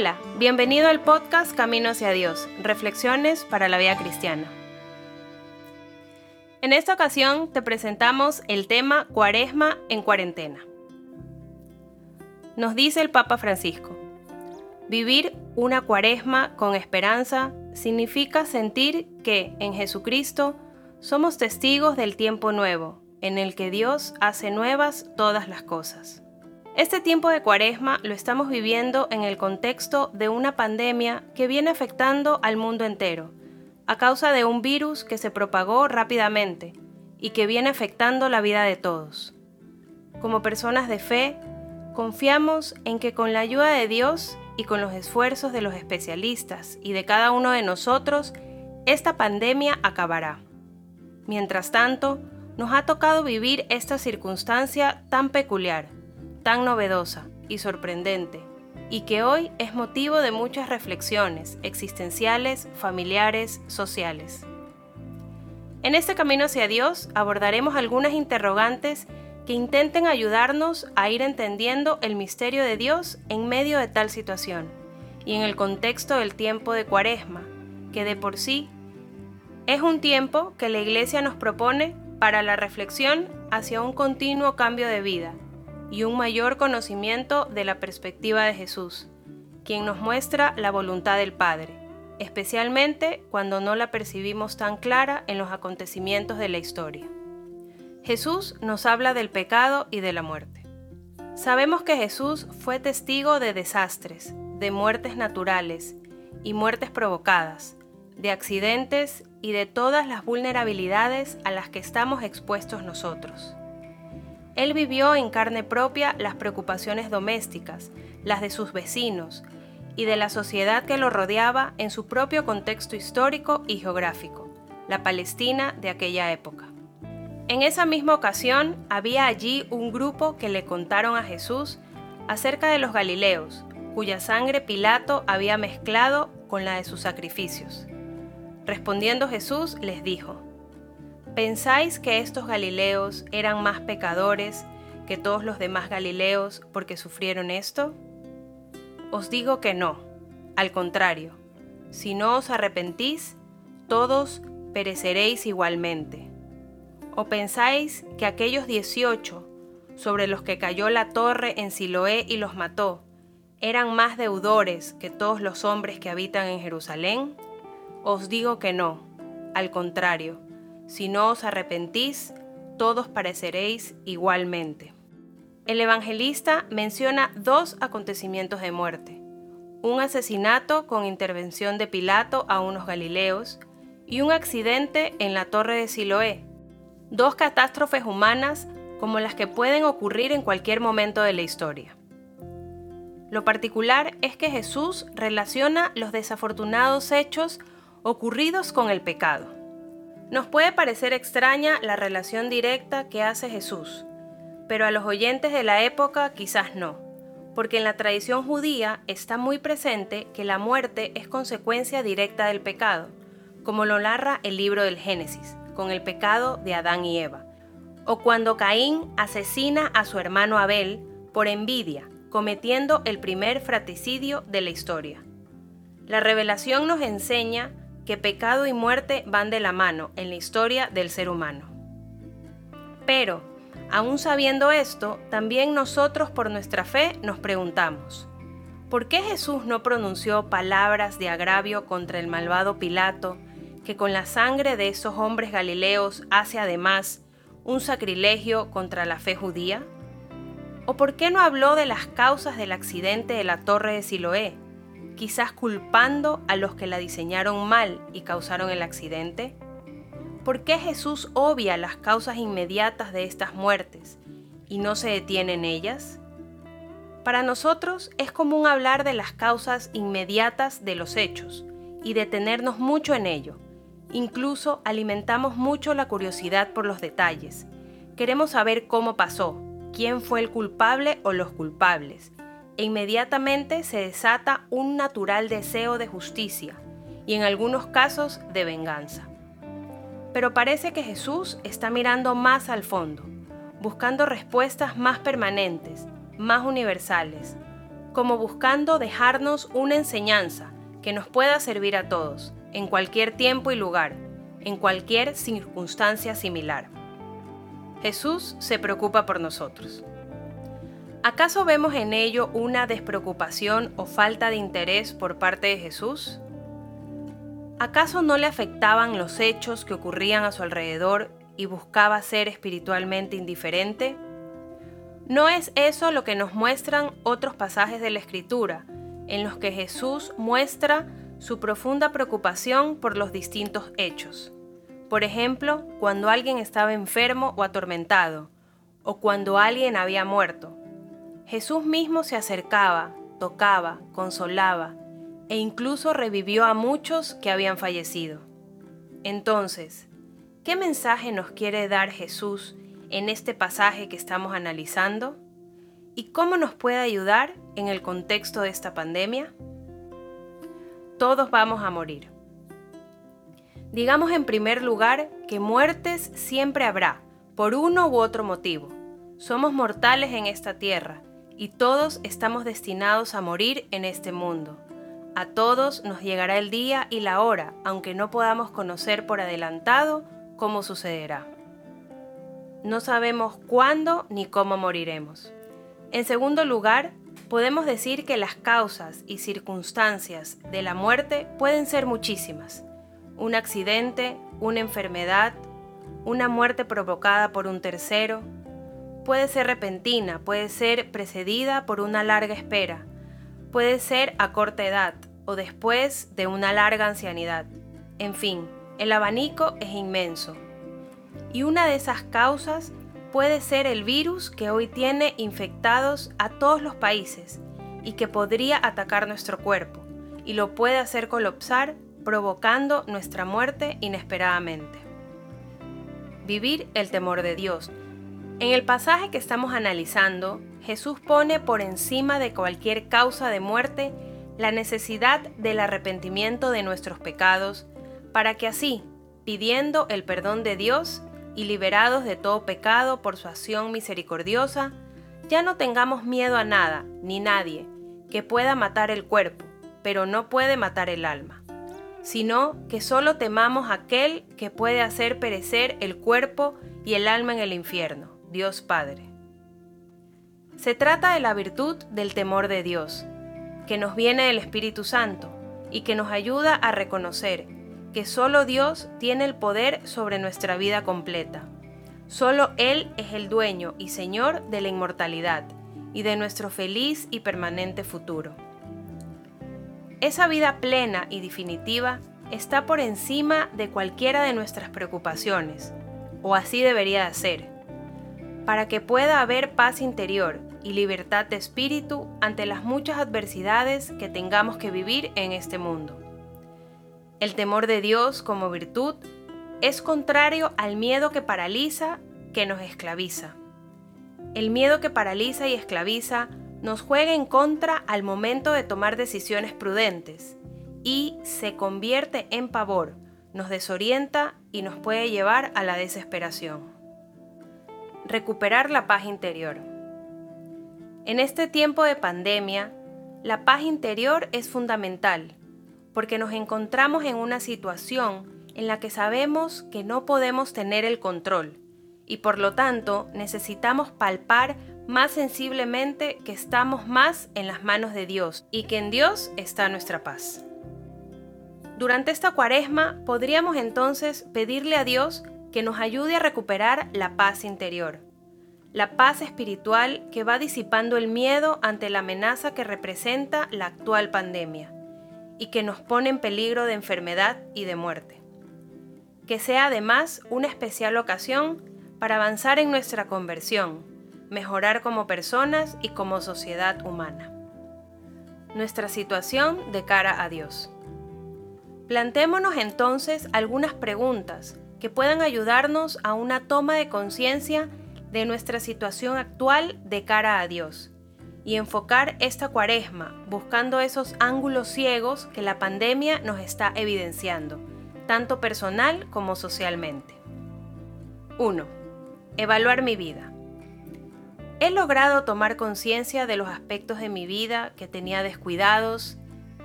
Hola, bienvenido al podcast Camino hacia Dios, Reflexiones para la Vida Cristiana. En esta ocasión te presentamos el tema Cuaresma en cuarentena. Nos dice el Papa Francisco, vivir una cuaresma con esperanza significa sentir que en Jesucristo somos testigos del tiempo nuevo, en el que Dios hace nuevas todas las cosas. Este tiempo de cuaresma lo estamos viviendo en el contexto de una pandemia que viene afectando al mundo entero, a causa de un virus que se propagó rápidamente y que viene afectando la vida de todos. Como personas de fe, confiamos en que con la ayuda de Dios y con los esfuerzos de los especialistas y de cada uno de nosotros, esta pandemia acabará. Mientras tanto, nos ha tocado vivir esta circunstancia tan peculiar, tan novedosa y sorprendente, y que hoy es motivo de muchas reflexiones existenciales, familiares, sociales. En este camino hacia Dios abordaremos algunas interrogantes que intenten ayudarnos a ir entendiendo el misterio de Dios en medio de tal situación y en el contexto del tiempo de Cuaresma, que de por sí es un tiempo que la Iglesia nos propone para la reflexión hacia un continuo cambio de vida y un mayor conocimiento de la perspectiva de Jesús, quien nos muestra la voluntad del Padre, especialmente cuando no la percibimos tan clara en los acontecimientos de la historia. Jesús nos habla del pecado y de la muerte. Sabemos que Jesús fue testigo de desastres, de muertes naturales y muertes provocadas, de accidentes y de todas las vulnerabilidades a las que estamos expuestos nosotros. Él vivió en carne propia las preocupaciones domésticas, las de sus vecinos y de la sociedad que lo rodeaba en su propio contexto histórico y geográfico, la Palestina de aquella época. En esa misma ocasión había allí un grupo que le contaron a Jesús acerca de los Galileos, cuya sangre Pilato había mezclado con la de sus sacrificios. Respondiendo Jesús les dijo, ¿Pensáis que estos Galileos eran más pecadores que todos los demás Galileos porque sufrieron esto? Os digo que no, al contrario, si no os arrepentís, todos pereceréis igualmente. ¿O pensáis que aquellos dieciocho, sobre los que cayó la torre en Siloé y los mató, eran más deudores que todos los hombres que habitan en Jerusalén? Os digo que no, al contrario, si no os arrepentís, todos pareceréis igualmente. El evangelista menciona dos acontecimientos de muerte, un asesinato con intervención de Pilato a unos galileos y un accidente en la torre de Siloé, dos catástrofes humanas como las que pueden ocurrir en cualquier momento de la historia. Lo particular es que Jesús relaciona los desafortunados hechos ocurridos con el pecado. Nos puede parecer extraña la relación directa que hace Jesús, pero a los oyentes de la época quizás no, porque en la tradición judía está muy presente que la muerte es consecuencia directa del pecado, como lo narra el libro del Génesis, con el pecado de Adán y Eva, o cuando Caín asesina a su hermano Abel por envidia, cometiendo el primer fratricidio de la historia. La revelación nos enseña que pecado y muerte van de la mano en la historia del ser humano. Pero, aún sabiendo esto, también nosotros por nuestra fe nos preguntamos, ¿por qué Jesús no pronunció palabras de agravio contra el malvado Pilato, que con la sangre de esos hombres galileos hace además un sacrilegio contra la fe judía? ¿O por qué no habló de las causas del accidente de la torre de Siloé? Quizás culpando a los que la diseñaron mal y causaron el accidente? ¿Por qué Jesús obvia las causas inmediatas de estas muertes y no se detiene en ellas? Para nosotros es común hablar de las causas inmediatas de los hechos y detenernos mucho en ello. Incluso alimentamos mucho la curiosidad por los detalles. Queremos saber cómo pasó, quién fue el culpable o los culpables, e inmediatamente se desata un natural deseo de justicia y en algunos casos de venganza. Pero parece que Jesús está mirando más al fondo, buscando respuestas más permanentes, más universales, como buscando dejarnos una enseñanza que nos pueda servir a todos, en cualquier tiempo y lugar, en cualquier circunstancia similar. Jesús se preocupa por nosotros. ¿Acaso vemos en ello una despreocupación o falta de interés por parte de Jesús? ¿Acaso no le afectaban los hechos que ocurrían a su alrededor y buscaba ser espiritualmente indiferente? ¿No es eso lo que nos muestran otros pasajes de la Escritura, en los que Jesús muestra su profunda preocupación por los distintos hechos? Por ejemplo, cuando alguien estaba enfermo o atormentado, o cuando alguien había muerto. Jesús mismo se acercaba, tocaba, consolaba, e incluso revivió a muchos que habían fallecido. Entonces, ¿qué mensaje nos quiere dar Jesús en este pasaje que estamos analizando? ¿Y cómo nos puede ayudar en el contexto de esta pandemia? Todos vamos a morir. Digamos en primer lugar que muertes siempre habrá, por uno u otro motivo. Somos mortales en esta tierra y todos estamos destinados a morir en este mundo. A todos nos llegará el día y la hora, aunque no podamos conocer por adelantado cómo sucederá. No sabemos cuándo ni cómo moriremos. En segundo lugar, podemos decir que las causas y circunstancias de la muerte pueden ser muchísimas. Un accidente, una enfermedad, una muerte provocada por un tercero. Puede ser repentina, puede ser precedida por una larga espera, puede ser a corta edad o después de una larga ancianidad. En fin, el abanico es inmenso y una de esas causas puede ser el virus que hoy tiene infectados a todos los países y que podría atacar nuestro cuerpo y lo puede hacer colapsar provocando nuestra muerte inesperadamente. Vivir el temor de Dios. En el pasaje que estamos analizando, Jesús pone por encima de cualquier causa de muerte la necesidad del arrepentimiento de nuestros pecados, para que así, pidiendo el perdón de Dios, y liberados de todo pecado por su acción misericordiosa, ya no tengamos miedo a nada ni nadie que pueda matar el cuerpo, pero no puede matar el alma, sino que solo temamos aquel que puede hacer perecer el cuerpo y el alma en el infierno, Dios Padre. Se trata de la virtud del temor de Dios, que nos viene del Espíritu Santo y que nos ayuda a reconocer que solo Dios tiene el poder sobre nuestra vida completa. Solo Él es el dueño y Señor de la inmortalidad y de nuestro feliz y permanente futuro. Esa vida plena y definitiva está por encima de cualquiera de nuestras preocupaciones, o así debería de ser, para que pueda haber paz interior y libertad de espíritu ante las muchas adversidades que tengamos que vivir en este mundo. El temor de Dios como virtud es contrario al miedo que paraliza, que nos esclaviza. El miedo que paraliza y esclaviza nos juega en contra al momento de tomar decisiones prudentes y se convierte en pavor, nos desorienta y nos puede llevar a la desesperación. Recuperar la paz interior. En este tiempo de pandemia, la paz interior es fundamental porque nos encontramos en una situación en la que sabemos que no podemos tener el control y por lo tanto necesitamos palpar más sensiblemente que estamos más en las manos de Dios y que en Dios está nuestra paz. Durante esta cuaresma podríamos entonces pedirle a Dios que nos ayude a recuperar la paz interior, la paz espiritual que va disipando el miedo ante la amenaza que representa la actual pandemia y que nos pone en peligro de enfermedad y de muerte. Que sea además una especial ocasión para avanzar en nuestra conversión, mejorar como personas y como sociedad humana. Nuestra situación de cara a Dios. Plantémonos entonces algunas preguntas que puedan ayudarnos a una toma de conciencia de nuestra situación actual de cara a Dios y enfocar esta cuaresma buscando esos ángulos ciegos que la pandemia nos está evidenciando, tanto personal como socialmente. 1. Evaluar mi vida. He logrado tomar conciencia de los aspectos de mi vida que tenía descuidados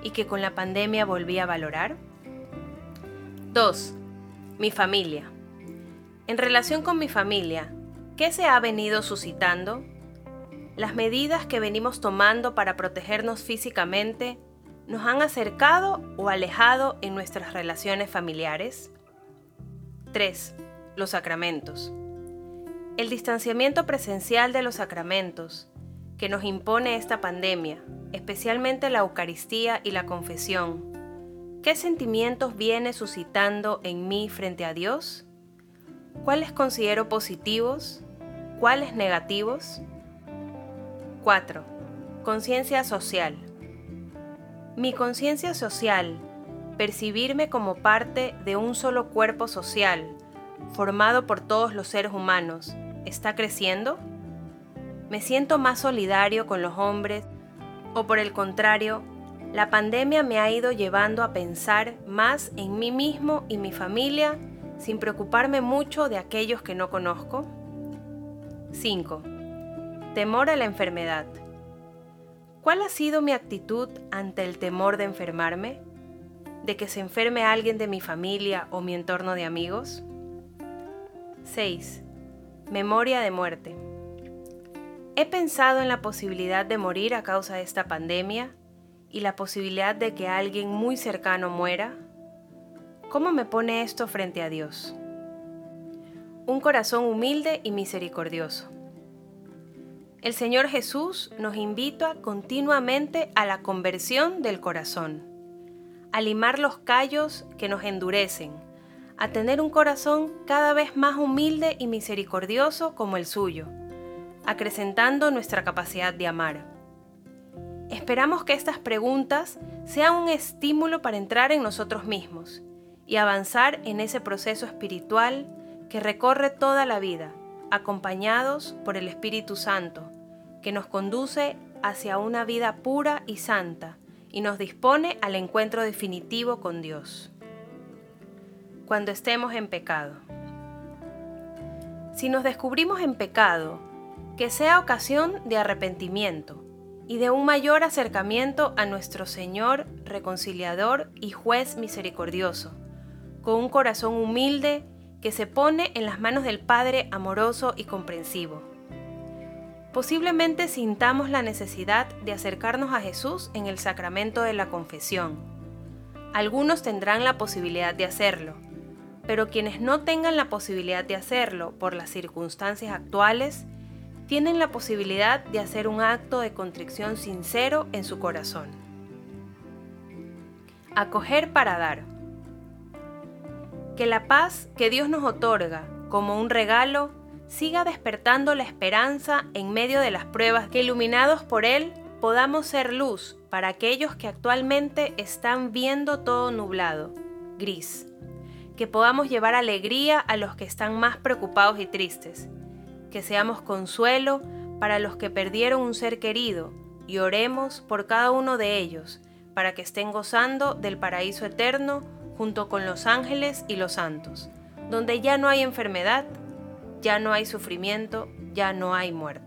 y que con la pandemia volví a valorar. 2. Mi familia. En relación con mi familia, ¿qué se ha venido suscitando? Las medidas que venimos tomando para protegernos físicamente nos han acercado o alejado en nuestras relaciones familiares. 3. Los sacramentos. El distanciamiento presencial de los sacramentos que nos impone esta pandemia, especialmente la Eucaristía y la confesión, ¿qué sentimientos viene suscitando en mí frente a Dios? ¿Cuáles considero positivos? ¿Cuáles negativos? 4. Conciencia social. Mi conciencia social, percibirme como parte de un solo cuerpo social, formado por todos los seres humanos, está creciendo? ¿Me siento más solidario con los hombres? ¿O por el contrario, la pandemia me ha ido llevando a pensar más en mí mismo y mi familia sin preocuparme mucho de aquellos que no conozco? 5. Temor a la enfermedad. ¿Cuál ha sido mi actitud ante el temor de enfermarme? ¿De que se enferme alguien de mi familia o mi entorno de amigos? 6. Memoria de muerte. He pensado en la posibilidad de morir a causa de esta pandemia y la posibilidad de que alguien muy cercano muera. ¿Cómo me pone esto frente a Dios? Un corazón humilde y misericordioso. El Señor Jesús nos invita continuamente a la conversión del corazón, a limar los callos que nos endurecen, a tener un corazón cada vez más humilde y misericordioso como el suyo, acrecentando nuestra capacidad de amar. Esperamos que estas preguntas sean un estímulo para entrar en nosotros mismos y avanzar en ese proceso espiritual que recorre toda la vida, acompañados por el Espíritu Santo, que nos conduce hacia una vida pura y santa y nos dispone al encuentro definitivo con Dios cuando estemos en pecado. Si nos descubrimos en pecado, que sea ocasión de arrepentimiento y de un mayor acercamiento a nuestro Señor reconciliador y juez misericordioso, con un corazón humilde que se pone en las manos del Padre amoroso y comprensivo. Posiblemente sintamos la necesidad de acercarnos a Jesús en el sacramento de la confesión. Algunos tendrán la posibilidad de hacerlo, pero quienes no tengan la posibilidad de hacerlo por las circunstancias actuales, tienen la posibilidad de hacer un acto de contrición sincero en su corazón. Acoger para dar. Que la paz que Dios nos otorga como un regalo siga despertando la esperanza en medio de las pruebas que iluminados por Él podamos ser luz para aquellos que actualmente están viendo todo nublado, gris que podamos llevar alegría a los que están más preocupados y tristes, que seamos consuelo para los que perdieron un ser querido y oremos por cada uno de ellos, para que estén gozando del paraíso eterno junto con los ángeles y los santos, donde ya no hay enfermedad, ya no hay sufrimiento, ya no hay muerte.